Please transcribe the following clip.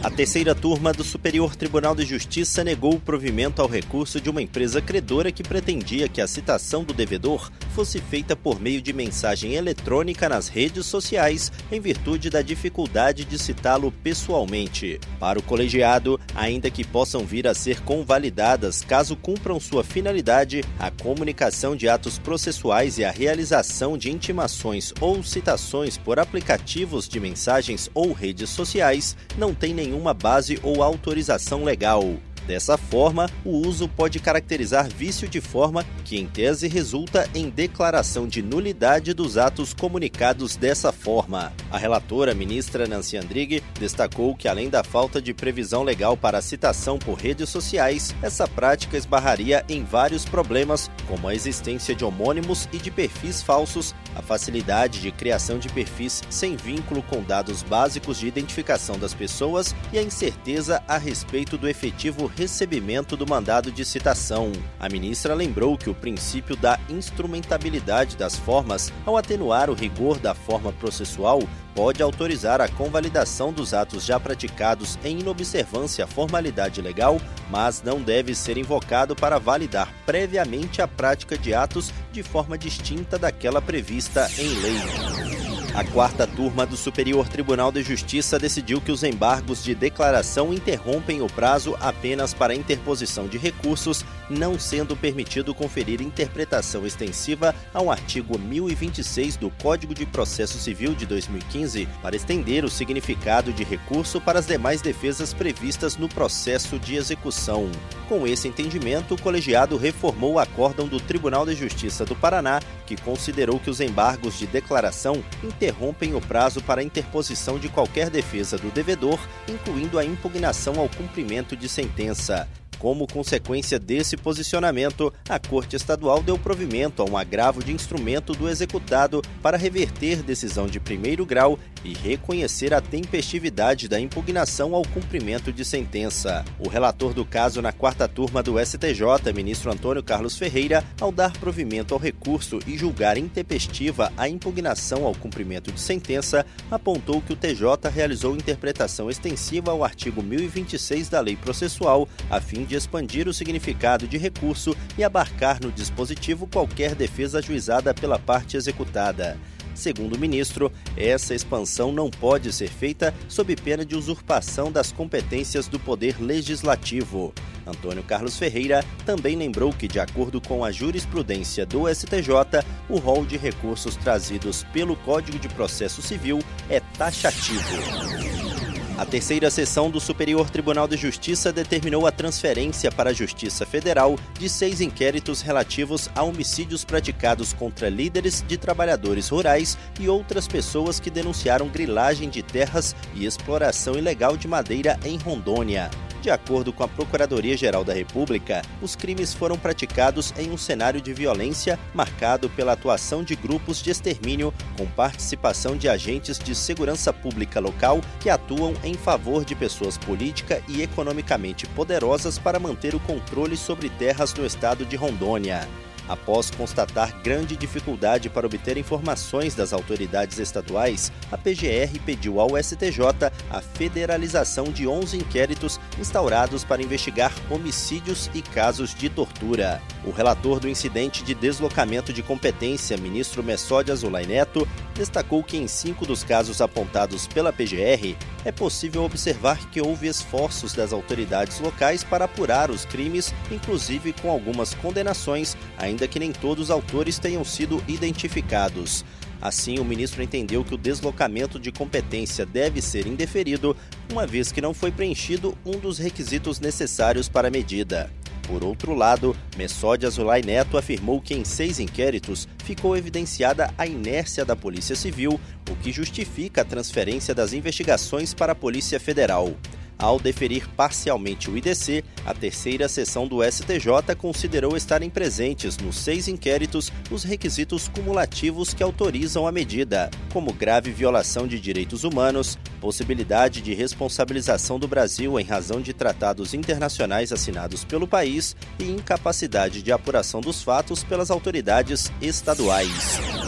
A terceira turma do Superior Tribunal de Justiça negou o provimento ao recurso de uma empresa credora que pretendia que a citação do devedor fosse feita por meio de mensagem eletrônica nas redes sociais, em virtude da dificuldade de citá-lo pessoalmente. Para o colegiado, ainda que possam vir a ser convalidadas caso cumpram sua finalidade, a comunicação de atos processuais e a realização de intimações ou citações por aplicativos de mensagens ou redes sociais não tem nenhum nenhuma base ou autorização legal. Dessa forma, o uso pode caracterizar vício de forma que, em tese, resulta em declaração de nulidade dos atos comunicados dessa forma. A relatora, ministra Nancy Andrighi, destacou que, além da falta de previsão legal para a citação por redes sociais, essa prática esbarraria em vários problemas, como a existência de homônimos e de perfis falsos, a facilidade de criação de perfis sem vínculo com dados básicos de identificação das pessoas e a incerteza a respeito do efetivo recebimento do mandado de citação. A ministra lembrou que o princípio da instrumentabilidade das formas, ao atenuar o rigor da forma processual, pode autorizar a convalidação dos atos já praticados em inobservância à formalidade legal, mas não deve ser invocado para validar previamente a prática de atos de forma distinta daquela prevista em lei. A quarta turma do Superior Tribunal de Justiça decidiu que os embargos de declaração interrompem o prazo apenas para interposição de recursos, não sendo permitido conferir interpretação extensiva ao artigo 1026 do Código de Processo Civil de 2015 para estender o significado de recurso para as demais defesas previstas no processo de execução. Com esse entendimento, o colegiado reformou o acórdão do Tribunal de Justiça do Paraná, que considerou que os embargos de declaração interrompem o prazo para a interposição de qualquer defesa do devedor, incluindo a impugnação ao cumprimento de sentença. Como consequência desse posicionamento, a Corte Estadual deu provimento a um agravo de instrumento do executado para reverter decisão de primeiro grau e reconhecer a tempestividade da impugnação ao cumprimento de sentença. O relator do caso na quarta turma do STJ, ministro Antônio Carlos Ferreira, ao dar provimento ao recurso e julgar intempestiva a impugnação ao cumprimento de sentença, apontou que o TJ realizou interpretação extensiva ao artigo 1026 da Lei Processual, a fim de expandir o significado de recurso e abarcar no dispositivo qualquer defesa ajuizada pela parte executada. Segundo o ministro, essa expansão não pode ser feita sob pena de usurpação das competências do Poder Legislativo. Antônio Carlos Ferreira também lembrou que, de acordo com a jurisprudência do STJ, o rol de recursos trazidos pelo Código de Processo Civil é taxativo. A terceira sessão do Superior Tribunal de Justiça determinou a transferência para a Justiça Federal de seis inquéritos relativos a homicídios praticados contra líderes de trabalhadores rurais e outras pessoas que denunciaram grilagem de terras e exploração ilegal de madeira em Rondônia. De acordo com a Procuradoria-Geral da República, os crimes foram praticados em um cenário de violência marcado pela atuação de grupos de extermínio com participação de agentes de segurança pública local que atuam em favor de pessoas política e economicamente poderosas para manter o controle sobre terras no estado de Rondônia. Após constatar grande dificuldade para obter informações das autoridades estaduais, a PGR pediu ao STJ a federalização de 11 inquéritos instaurados para investigar homicídios e casos de tortura. O relator do incidente de deslocamento de competência, ministro Messode Azulay Neto, destacou que em cinco dos casos apontados pela PGR, é possível observar que houve esforços das autoridades locais para apurar os crimes, inclusive com algumas condenações, ainda que nem todos os autores tenham sido identificados. Assim, o ministro entendeu que o deslocamento de competência deve ser indeferido, uma vez que não foi preenchido um dos requisitos necessários para a medida. Por outro lado, Messode Azulay Neto afirmou que em seis inquéritos ficou evidenciada a inércia da Polícia Civil, o que justifica a transferência das investigações para a Polícia Federal. Ao deferir parcialmente o IDC, a terceira sessão do STJ considerou estarem presentes nos seis inquéritos os requisitos cumulativos que autorizam a medida, como grave violação de direitos humanos, possibilidade de responsabilização do Brasil em razão de tratados internacionais assinados pelo país e incapacidade de apuração dos fatos pelas autoridades estaduais.